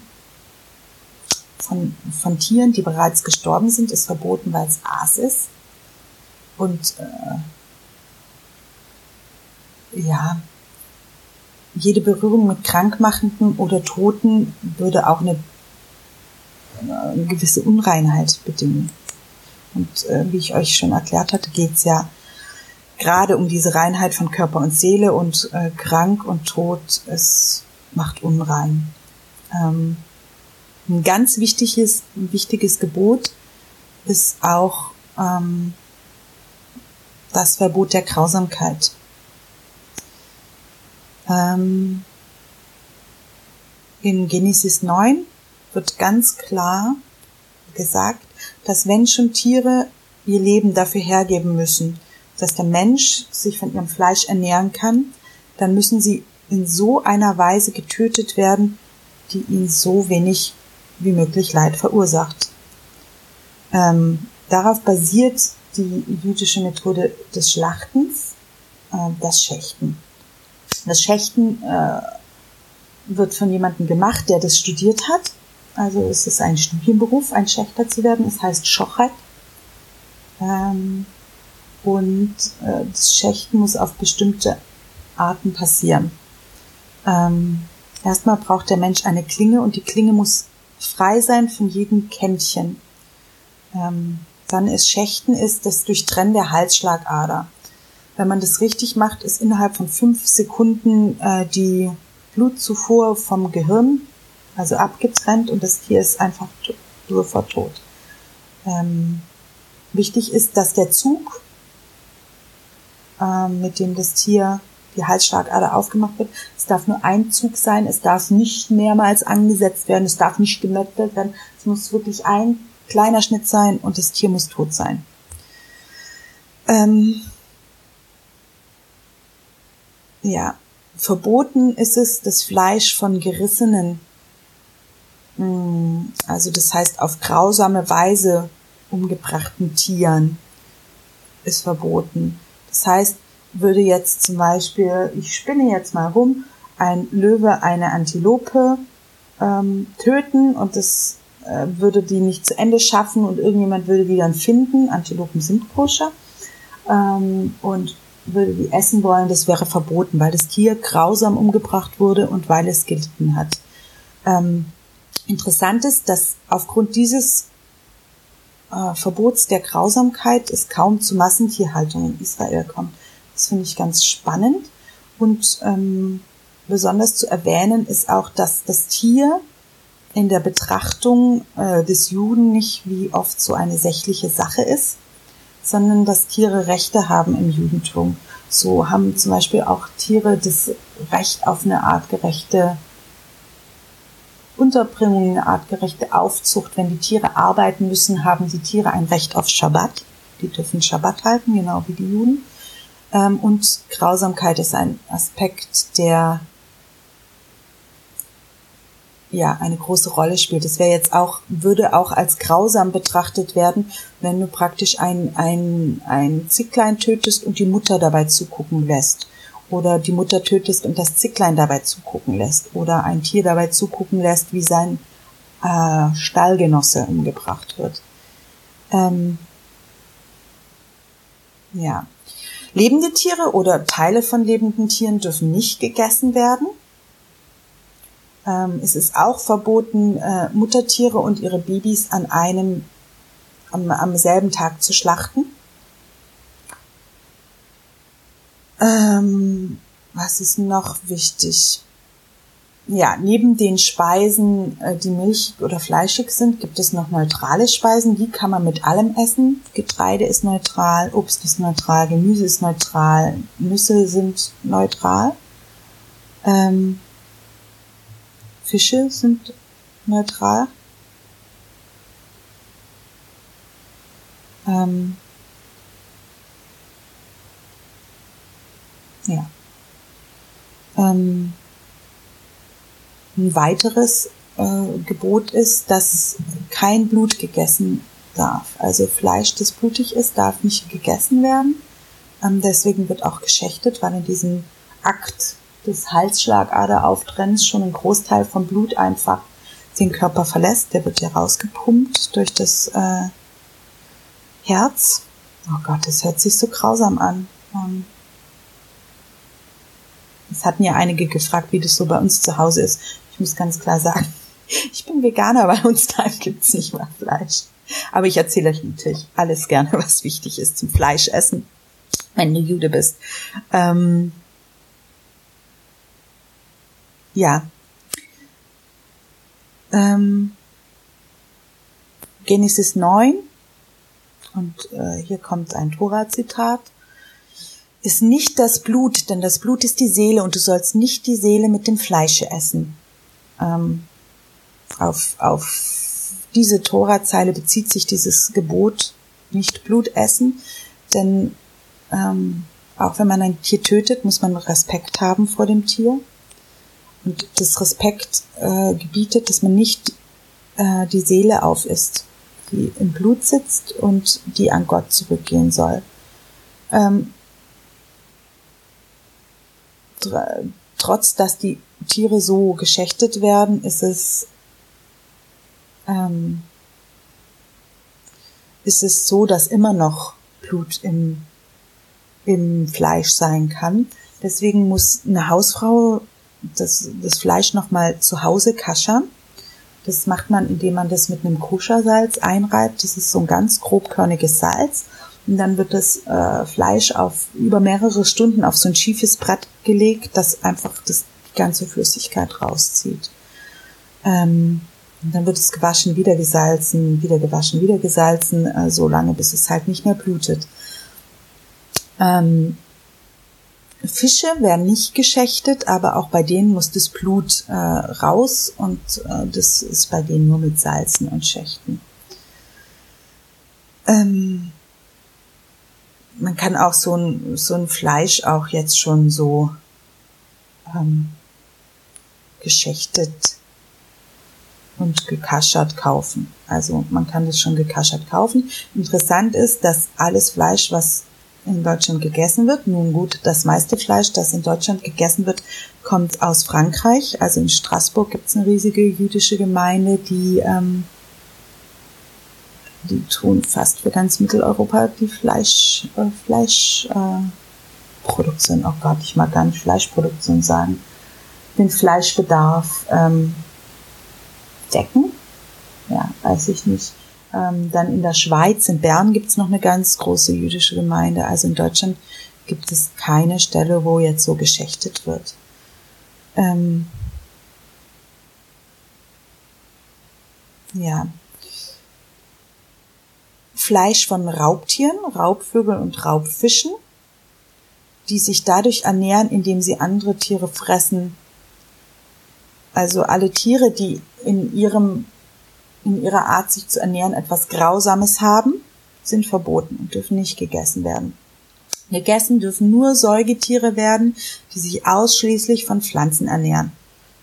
von, von Tieren, die bereits gestorben sind, ist verboten, weil es Aas ist. Und äh, ja, jede Berührung mit Krankmachenden oder Toten würde auch eine, eine gewisse Unreinheit bedingen. Und äh, wie ich euch schon erklärt hatte, geht's ja gerade um diese Reinheit von Körper und Seele und äh, krank und tot, es macht unrein. Ähm, ein ganz wichtiges, ein wichtiges Gebot ist auch ähm, das Verbot der Grausamkeit. Ähm, in Genesis 9 wird ganz klar gesagt, dass Menschen und Tiere ihr Leben dafür hergeben müssen, dass der Mensch sich von ihrem Fleisch ernähren kann, dann müssen sie in so einer Weise getötet werden, die ihnen so wenig wie möglich Leid verursacht. Ähm, darauf basiert die jüdische Methode des Schlachtens, äh, das Schächten. Das Schächten äh, wird von jemandem gemacht, der das studiert hat. Also es ist ein Studienberuf, ein Schächter zu werden. Es heißt Schochet. Ähm, und äh, das Schächten muss auf bestimmte Arten passieren. Ähm, erstmal braucht der Mensch eine Klinge und die Klinge muss frei sein von jedem Kännchen. Ähm, dann ist Schächten ist das Durchtrennen der Halsschlagader. Wenn man das richtig macht, ist innerhalb von fünf Sekunden äh, die Blutzufuhr vom Gehirn, also abgetrennt und das Tier ist einfach sofort tot. Ähm, wichtig ist, dass der Zug, äh, mit dem das Tier die Halsschlagader aufgemacht wird, es darf nur ein Zug sein, es darf nicht mehrmals angesetzt werden, es darf nicht gemettelt werden, es muss wirklich ein kleiner Schnitt sein und das Tier muss tot sein. Ähm, ja, verboten ist es, das Fleisch von gerissenen, hm, also das heißt auf grausame Weise umgebrachten Tieren ist verboten. Das heißt, würde jetzt zum Beispiel, ich spinne jetzt mal rum, ein Löwe eine Antilope ähm, töten und das äh, würde die nicht zu Ende schaffen und irgendjemand würde die dann finden. Antilopen sind koscher. Ähm, und würde die essen wollen, das wäre verboten, weil das Tier grausam umgebracht wurde und weil es gelitten hat. Ähm, interessant ist, dass aufgrund dieses äh, Verbots der Grausamkeit es kaum zu Massentierhaltung in Israel kommt. Das finde ich ganz spannend. Und ähm, besonders zu erwähnen ist auch, dass das Tier in der Betrachtung äh, des Juden nicht wie oft so eine sächliche Sache ist, sondern dass Tiere Rechte haben im Judentum. So haben zum Beispiel auch Tiere das Recht auf eine artgerechte Unterbringung, eine artgerechte Aufzucht. Wenn die Tiere arbeiten müssen, haben die Tiere ein Recht auf Schabbat. Die dürfen Schabbat halten, genau wie die Juden. Ähm, und Grausamkeit ist ein Aspekt, der ja eine große Rolle spielt. Es wäre jetzt auch, würde auch als grausam betrachtet werden, wenn du praktisch ein, ein, ein Zicklein tötest und die Mutter dabei zugucken lässt. Oder die Mutter tötest und das Zicklein dabei zugucken lässt. Oder ein Tier dabei zugucken lässt, wie sein äh, Stallgenosse umgebracht wird. Ähm, ja. Lebende Tiere oder Teile von lebenden Tieren dürfen nicht gegessen werden. Ähm, es ist auch verboten, äh, Muttertiere und ihre Babys an einem, am, am selben Tag zu schlachten. Ähm, was ist noch wichtig? Ja, neben den Speisen, äh, die milch- oder fleischig sind, gibt es noch neutrale Speisen. Die kann man mit allem essen. Getreide ist neutral, Obst ist neutral, Gemüse ist neutral, Nüsse sind neutral. Ähm, Fische sind neutral. Ähm, ja. Ähm, ein weiteres äh, Gebot ist, dass kein Blut gegessen darf. Also Fleisch, das blutig ist, darf nicht gegessen werden. Ähm, deswegen wird auch geschächtet, weil in diesem Akt des Halsschlagaderauftrennens schon ein Großteil vom Blut einfach den Körper verlässt. Der wird ja rausgepumpt durch das äh, Herz. Oh Gott, das hört sich so grausam an. Ähm, es hatten ja einige gefragt, wie das so bei uns zu Hause ist. Ich muss ganz klar sagen, ich bin Veganer, bei uns daheim gibt's nicht mal Fleisch. Aber ich erzähle euch natürlich alles gerne, was wichtig ist zum Fleischessen, wenn du Jude bist. Ähm, ja. Ähm, Genesis 9, und äh, hier kommt ein Tora-Zitat, ist nicht das Blut, denn das Blut ist die Seele und du sollst nicht die Seele mit dem Fleische essen. Ähm, auf, auf diese Tora-Zeile bezieht sich dieses Gebot, nicht Blut essen, denn ähm, auch wenn man ein Tier tötet, muss man Respekt haben vor dem Tier und das Respekt äh, gebietet, dass man nicht äh, die Seele aufisst, die im Blut sitzt und die an Gott zurückgehen soll. Ähm, tr trotz dass die Tiere so geschächtet werden, ist es ähm, ist es so, dass immer noch Blut im, im Fleisch sein kann. Deswegen muss eine Hausfrau das, das Fleisch nochmal zu Hause kaschern. Das macht man, indem man das mit einem Koschersalz einreibt. Das ist so ein ganz grobkörniges Salz. Und dann wird das äh, Fleisch auf über mehrere Stunden auf so ein schiefes Brett gelegt, das einfach das, die ganze Flüssigkeit rauszieht. Ähm, und dann wird es gewaschen, wieder gesalzen, wieder gewaschen, wieder gesalzen, äh, so lange, bis es halt nicht mehr blutet. Ähm, Fische werden nicht geschächtet, aber auch bei denen muss das Blut äh, raus und äh, das ist bei denen nur mit Salzen und Schächten. Ähm, man kann auch so ein, so ein Fleisch auch jetzt schon so ähm, geschächtet und gekaschert kaufen. Also man kann das schon gekaschert kaufen. Interessant ist, dass alles Fleisch, was in Deutschland gegessen wird. Nun gut, das meiste Fleisch, das in Deutschland gegessen wird, kommt aus Frankreich. Also in Straßburg gibt es eine riesige jüdische Gemeinde, die, ähm, die tun fast für ganz Mitteleuropa die Fleisch, äh, Fleischproduktion. Äh, oh Gott, ich mag gar nicht Fleischproduktion sagen. Den Fleischbedarf ähm, decken. Ja, weiß ich nicht. Ähm, dann in der Schweiz, in Bern gibt es noch eine ganz große jüdische Gemeinde. Also in Deutschland gibt es keine Stelle, wo jetzt so geschächtet wird. Ähm, ja. Fleisch von Raubtieren, Raubvögeln und Raubfischen, die sich dadurch ernähren, indem sie andere Tiere fressen. Also alle Tiere, die in ihrem in ihrer Art, sich zu ernähren, etwas Grausames haben, sind verboten und dürfen nicht gegessen werden. Gegessen dürfen nur Säugetiere werden, die sich ausschließlich von Pflanzen ernähren.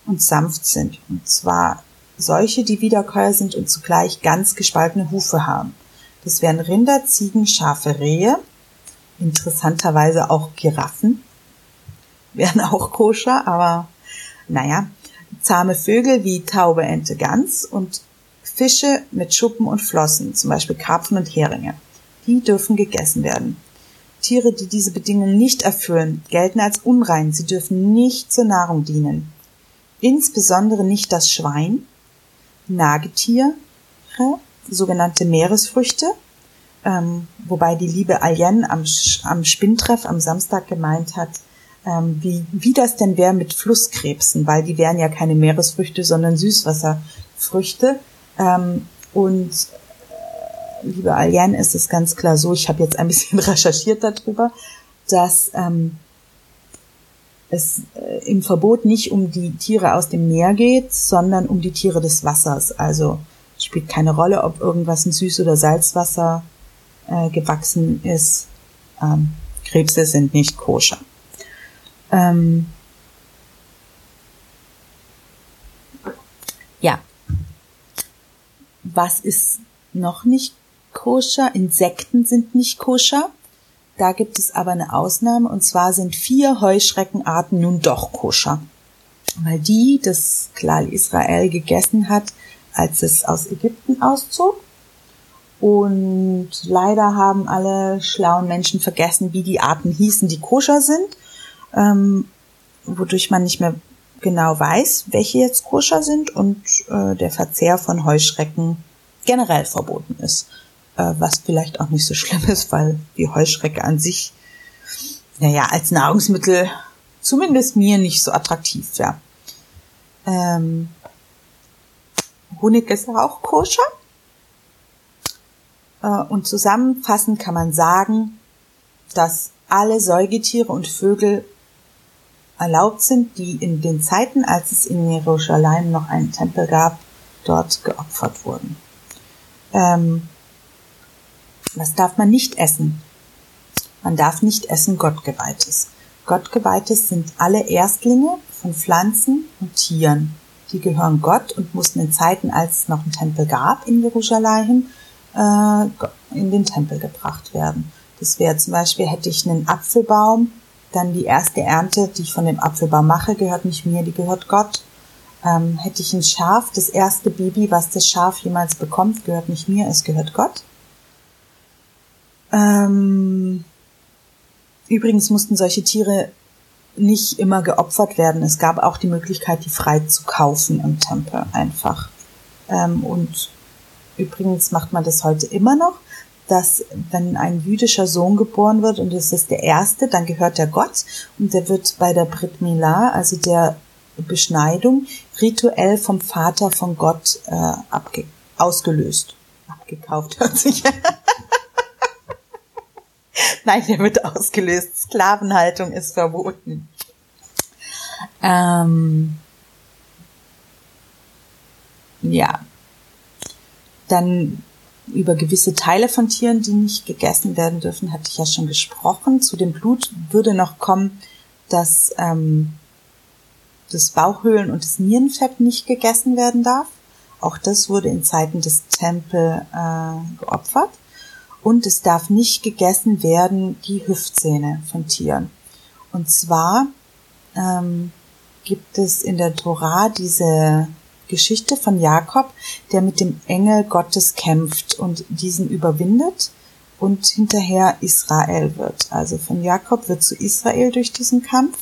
und sanft sind. Und zwar solche, die wiederkäuer sind und zugleich ganz gespaltene Hufe haben. Das wären Rinder, Ziegen, Schafe, Rehe, interessanterweise auch Giraffen, wären auch koscher, aber naja, zahme Vögel wie Taube, Ente, Gans und Fische mit Schuppen und Flossen, zum Beispiel Karpfen und Heringe. Die dürfen gegessen werden. Tiere, die diese Bedingungen nicht erfüllen, gelten als unrein. Sie dürfen nicht zur Nahrung dienen. Insbesondere nicht das Schwein, Nagetiere, sogenannte Meeresfrüchte, ähm, wobei die liebe Alien am, am Spinntreff am Samstag gemeint hat, ähm, wie, wie das denn wäre mit Flusskrebsen, weil die wären ja keine Meeresfrüchte, sondern Süßwasserfrüchte. Ähm, und äh, liebe Alien, ist es ganz klar so, ich habe jetzt ein bisschen recherchiert darüber, dass ähm, es äh, im Verbot nicht um die Tiere aus dem Meer geht, sondern um die Tiere des Wassers. Also spielt keine Rolle, ob irgendwas in Süß- oder Salzwasser äh, gewachsen ist. Ähm, Krebse sind nicht koscher. Ähm, Was ist noch nicht koscher? Insekten sind nicht koscher. Da gibt es aber eine Ausnahme und zwar sind vier Heuschreckenarten nun doch koscher. Weil die das Klal Israel gegessen hat, als es aus Ägypten auszog. Und leider haben alle schlauen Menschen vergessen, wie die Arten hießen, die koscher sind ähm, wodurch man nicht mehr genau weiß, welche jetzt koscher sind und äh, der Verzehr von Heuschrecken generell verboten ist. Äh, was vielleicht auch nicht so schlimm ist, weil die Heuschrecke an sich, naja, als Nahrungsmittel zumindest mir nicht so attraktiv, ja. Ähm, Honig ist auch koscher. Äh, und zusammenfassend kann man sagen, dass alle Säugetiere und Vögel erlaubt sind, die in den Zeiten, als es in Jerusalem noch einen Tempel gab, dort geopfert wurden. Ähm, was darf man nicht essen? Man darf nicht essen Gottgeweihtes. Gottgeweihtes sind alle Erstlinge von Pflanzen und Tieren. Die gehören Gott und mussten in Zeiten, als es noch einen Tempel gab in Jerusalem, äh, in den Tempel gebracht werden. Das wäre zum Beispiel, hätte ich einen Apfelbaum dann die erste Ernte, die ich von dem Apfelbaum mache, gehört nicht mir, die gehört Gott. Ähm, hätte ich ein Schaf, das erste Baby, was das Schaf jemals bekommt, gehört nicht mir, es gehört Gott. Ähm, übrigens mussten solche Tiere nicht immer geopfert werden. Es gab auch die Möglichkeit, die frei zu kaufen im Tempel einfach. Ähm, und übrigens macht man das heute immer noch dass wenn ein jüdischer Sohn geboren wird und es ist der erste, dann gehört er Gott und der wird bei der Brit Milah, also der Beschneidung, rituell vom Vater von Gott äh, abge ausgelöst. Abgekauft hört sich. Nein, der wird ausgelöst. Sklavenhaltung ist verboten. Ähm, ja. Dann über gewisse Teile von Tieren, die nicht gegessen werden dürfen, hatte ich ja schon gesprochen. Zu dem Blut würde noch kommen, dass ähm, das Bauchhöhlen und das Nierenfett nicht gegessen werden darf. Auch das wurde in Zeiten des Tempel äh, geopfert. Und es darf nicht gegessen werden die Hüftzähne von Tieren. Und zwar ähm, gibt es in der Tora diese Geschichte von Jakob, der mit dem Engel Gottes kämpft und diesen überwindet und hinterher Israel wird. Also von Jakob wird zu Israel durch diesen Kampf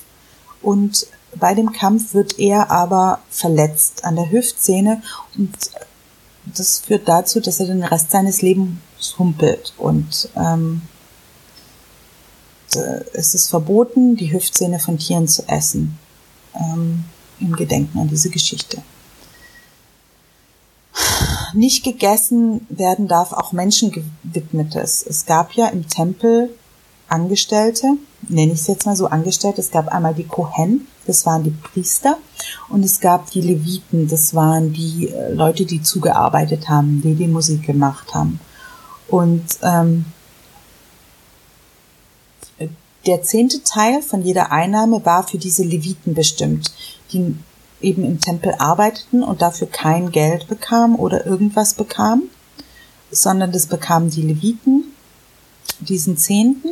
und bei dem Kampf wird er aber verletzt an der Hüftsehne und das führt dazu, dass er den Rest seines Lebens humpelt und ähm, es ist verboten, die Hüftsehne von Tieren zu essen. Ähm, Im Gedenken an diese Geschichte nicht gegessen werden darf auch Menschengewidmetes. Es gab ja im Tempel Angestellte, nenne ich es jetzt mal so Angestellte. Es gab einmal die Kohen, das waren die Priester, und es gab die Leviten, das waren die äh, Leute, die zugearbeitet haben, die die Musik gemacht haben. Und ähm, der zehnte Teil von jeder Einnahme war für diese Leviten bestimmt. Die eben im Tempel arbeiteten und dafür kein Geld bekamen oder irgendwas bekamen, sondern das bekamen die Leviten, diesen Zehnten.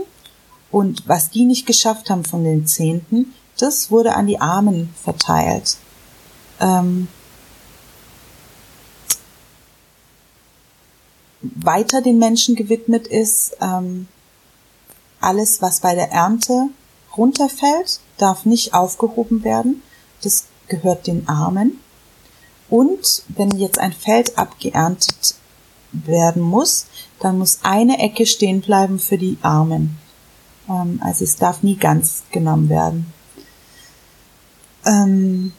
Und was die nicht geschafft haben von den Zehnten, das wurde an die Armen verteilt. Ähm, weiter den Menschen gewidmet ist, ähm, alles, was bei der Ernte runterfällt, darf nicht aufgehoben werden. Das gehört den Armen. Und wenn jetzt ein Feld abgeerntet werden muss, dann muss eine Ecke stehen bleiben für die Armen. Ähm, also es darf nie ganz genommen werden. Ähm,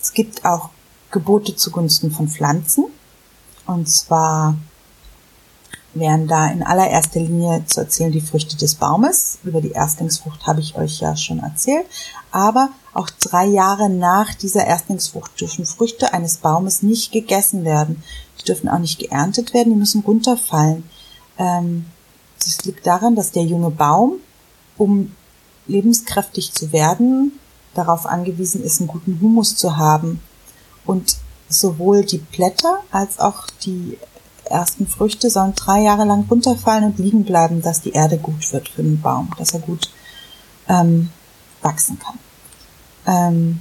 es gibt auch Gebote zugunsten von Pflanzen. Und zwar wären da in allererster Linie zu erzählen die Früchte des Baumes. Über die Erstlingsfrucht habe ich euch ja schon erzählt. Aber auch drei Jahre nach dieser Erstlingsfrucht dürfen Früchte eines Baumes nicht gegessen werden. Die dürfen auch nicht geerntet werden, die müssen runterfallen. Ähm, das liegt daran, dass der junge Baum, um lebenskräftig zu werden, darauf angewiesen ist, einen guten Humus zu haben. Und sowohl die Blätter als auch die ersten Früchte sollen drei Jahre lang runterfallen und liegen bleiben, dass die Erde gut wird für den Baum, dass er gut ähm, wachsen kann. Ähm,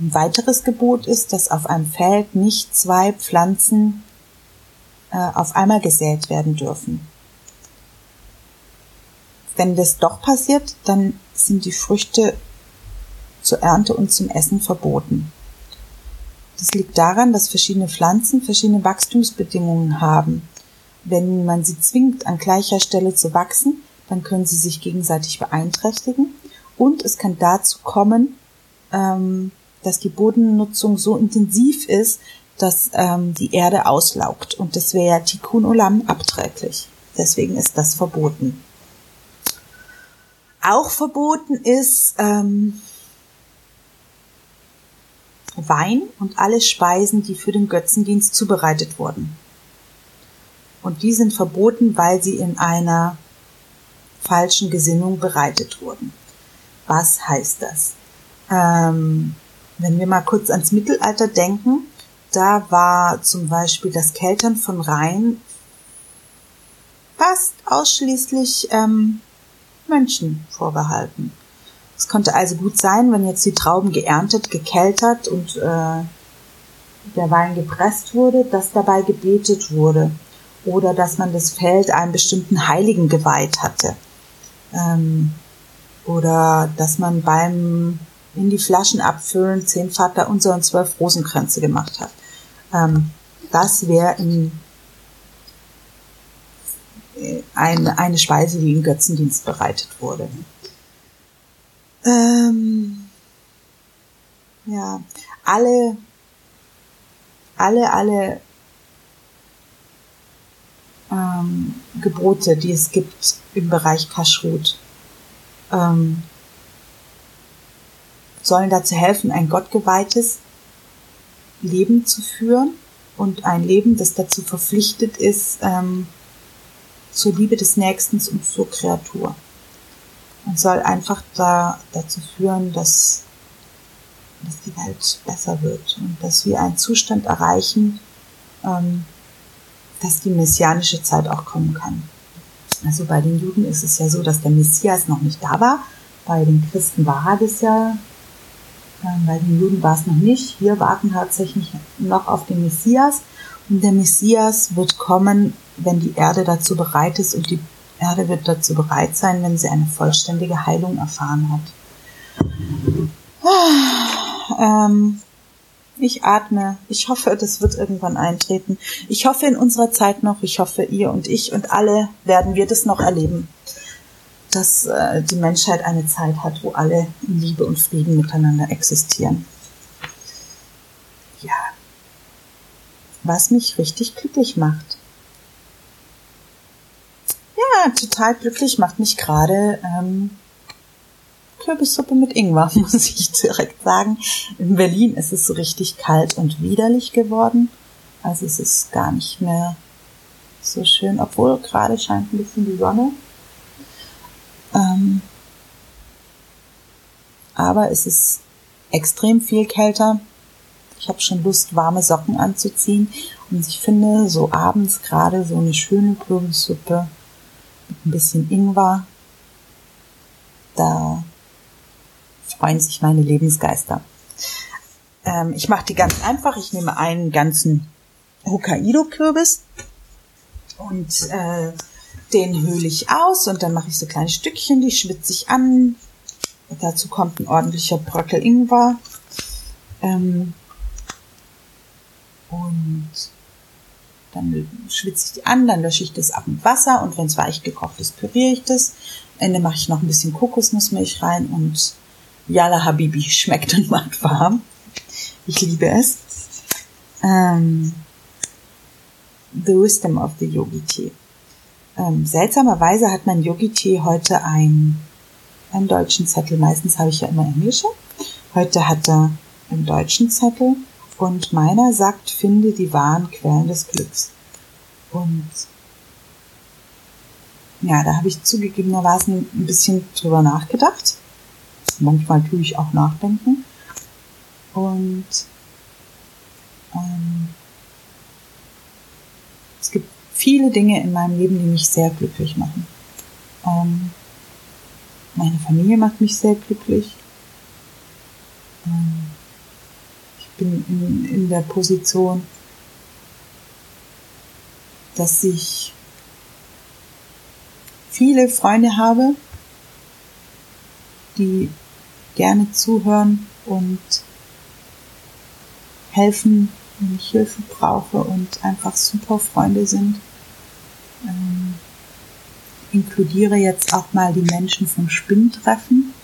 ein weiteres Gebot ist, dass auf einem Feld nicht zwei Pflanzen äh, auf einmal gesät werden dürfen. Wenn das doch passiert, dann sind die Früchte zur Ernte und zum Essen verboten. Das liegt daran, dass verschiedene Pflanzen verschiedene Wachstumsbedingungen haben. Wenn man sie zwingt, an gleicher Stelle zu wachsen, dann können sie sich gegenseitig beeinträchtigen und es kann dazu kommen, ähm, dass die Bodennutzung so intensiv ist, dass ähm, die Erde auslaugt und das wäre ja Tikkun Olam abträglich. Deswegen ist das verboten. Auch verboten ist ähm, Wein und alle Speisen, die für den Götzendienst zubereitet wurden. Und die sind verboten, weil sie in einer falschen Gesinnung bereitet wurden. Was heißt das? Ähm, wenn wir mal kurz ans Mittelalter denken, da war zum Beispiel das Keltern von Rhein fast ausschließlich ähm, Mönchen vorbehalten. Es konnte also gut sein, wenn jetzt die Trauben geerntet, gekeltert und äh, der Wein gepresst wurde, dass dabei gebetet wurde oder dass man das Feld einem bestimmten Heiligen geweiht hatte ähm, oder dass man beim in die Flaschen abfüllen zehn Vater unser und zwölf Rosenkränze gemacht hat. Ähm, das wäre äh, eine, eine Speise, die im Götzendienst bereitet wurde. Ähm, ja, alle, alle, alle ähm, Gebote, die es gibt im Bereich Kashrut, ähm, sollen dazu helfen, ein gottgeweihtes Leben zu führen und ein Leben, das dazu verpflichtet ist, ähm, zur Liebe des Nächsten und zur Kreatur und soll einfach da, dazu führen, dass, dass die Welt besser wird und dass wir einen Zustand erreichen, ähm, dass die messianische Zeit auch kommen kann. Also bei den Juden ist es ja so, dass der Messias noch nicht da war. Bei den Christen war das ja, äh, bei den Juden war es noch nicht. Wir warten tatsächlich noch auf den Messias. Und der Messias wird kommen, wenn die Erde dazu bereit ist und die Erde wird dazu bereit sein, wenn sie eine vollständige Heilung erfahren hat. Ah, ähm, ich atme. Ich hoffe, das wird irgendwann eintreten. Ich hoffe in unserer Zeit noch. Ich hoffe, ihr und ich und alle werden wir das noch erleben, dass äh, die Menschheit eine Zeit hat, wo alle in Liebe und Frieden miteinander existieren. Ja. Was mich richtig glücklich macht total glücklich macht mich gerade ähm, Kürbissuppe mit Ingwer, muss ich direkt sagen. In Berlin ist es so richtig kalt und widerlich geworden. Also es ist gar nicht mehr so schön, obwohl gerade scheint ein bisschen die Sonne. Ähm, aber es ist extrem viel kälter. Ich habe schon Lust, warme Socken anzuziehen. Und ich finde, so abends gerade so eine schöne Kürbissuppe ein bisschen Ingwer, da freuen sich meine Lebensgeister. Ähm, ich mache die ganz einfach. Ich nehme einen ganzen Hokkaido-Kürbis und äh, den höhle ich aus und dann mache ich so kleine Stückchen, die schwitze ich an. Und dazu kommt ein ordentlicher Bröckel Ingwer. Ähm, und dann schwitze ich die an, dann lösche ich das ab mit Wasser und wenn es weich gekocht ist, püriere ich das. Am Ende mache ich noch ein bisschen Kokosnussmilch rein und Yalla Habibi schmeckt und macht warm. Ich liebe es. Ähm, the Wisdom of the Yogi Tea. Ähm, seltsamerweise hat mein Yogi Tea heute ein, einen deutschen Zettel. Meistens habe ich ja immer englische. Heute hat er einen deutschen Zettel und meiner sagt, finde die wahren Quellen des Glücks. Und ja, da habe ich zugegebenermaßen ein bisschen drüber nachgedacht. Manchmal tue ich auch nachdenken. Und ähm, es gibt viele Dinge in meinem Leben, die mich sehr glücklich machen. Ähm, meine Familie macht mich sehr glücklich. Ähm, bin in, in der Position, dass ich viele Freunde habe, die gerne zuhören und helfen, wenn ich Hilfe brauche und einfach super Freunde sind. Ähm, inkludiere jetzt auch mal die Menschen vom Spinntreffen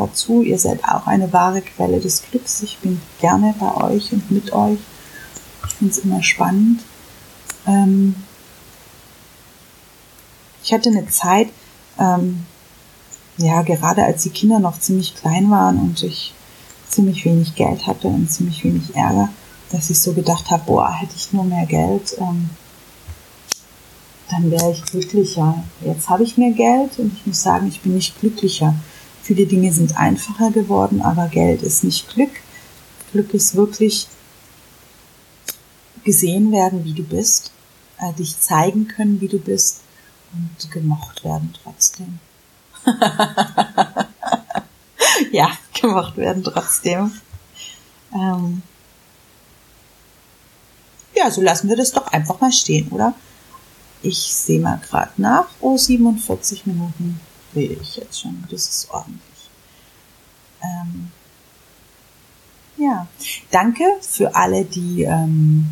dazu. Ihr seid auch eine wahre Quelle des Glücks. Ich bin gerne bei euch und mit euch. Ich finde es immer spannend. Ähm, ich hatte eine Zeit, ähm, ja, gerade als die Kinder noch ziemlich klein waren und ich ziemlich wenig Geld hatte und ziemlich wenig Ärger, dass ich so gedacht habe, boah, hätte ich nur mehr Geld, ähm, dann wäre ich glücklicher. Jetzt habe ich mehr Geld und ich muss sagen, ich bin nicht glücklicher. Viele Dinge sind einfacher geworden, aber Geld ist nicht Glück. Glück ist wirklich gesehen werden, wie du bist, äh, dich zeigen können, wie du bist und gemocht werden trotzdem. ja, gemocht werden trotzdem. Ähm ja, so lassen wir das doch einfach mal stehen, oder? Ich sehe mal gerade nach. Oh, 47 Minuten rede ich jetzt schon. Das ist ordentlich. Ähm ja, danke für alle, die ähm,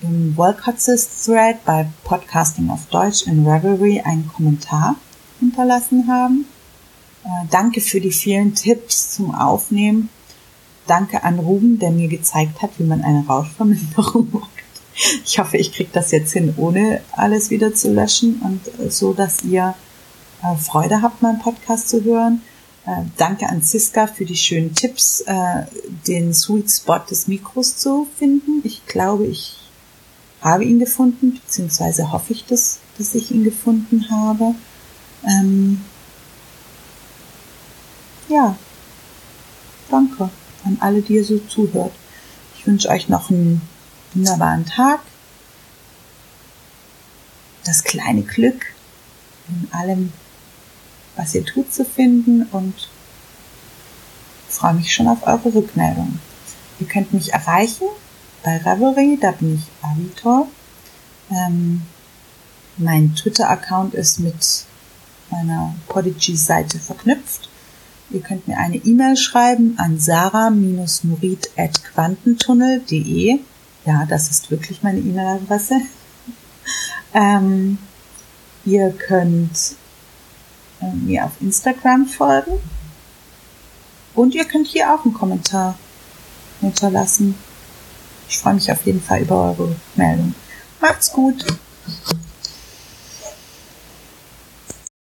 im Wolcotzes Thread bei Podcasting auf Deutsch in Revelry einen Kommentar hinterlassen haben. Äh, danke für die vielen Tipps zum Aufnehmen. Danke an Ruben, der mir gezeigt hat, wie man eine Rauschverminderung macht. Ich hoffe, ich kriege das jetzt hin, ohne alles wieder zu löschen und äh, so, dass ihr äh, Freude habt, meinen Podcast zu hören. Äh, danke an Siska für die schönen Tipps, äh, den Sweet Spot des Mikros zu finden. Ich glaube, ich habe ihn gefunden, beziehungsweise hoffe ich, dass, dass ich ihn gefunden habe. Ähm, ja, danke an alle, die ihr so zuhört. Ich wünsche euch noch einen wunderbaren Tag. Das kleine Glück in allem, was ihr tut, zu finden und freue mich schon auf eure Rückmeldung. Ihr könnt mich erreichen bei Reverie, da bin ich Avitor. Ähm, mein Twitter-Account ist mit meiner Podigy-Seite verknüpft. Ihr könnt mir eine E-Mail schreiben an sarah-murid.quantentunnel.de. Ja, das ist wirklich meine E-Mail-Adresse. Ähm, ihr könnt mir auf Instagram folgen. Und ihr könnt hier auch einen Kommentar hinterlassen. Ich freue mich auf jeden Fall über eure Meldung. Macht's gut!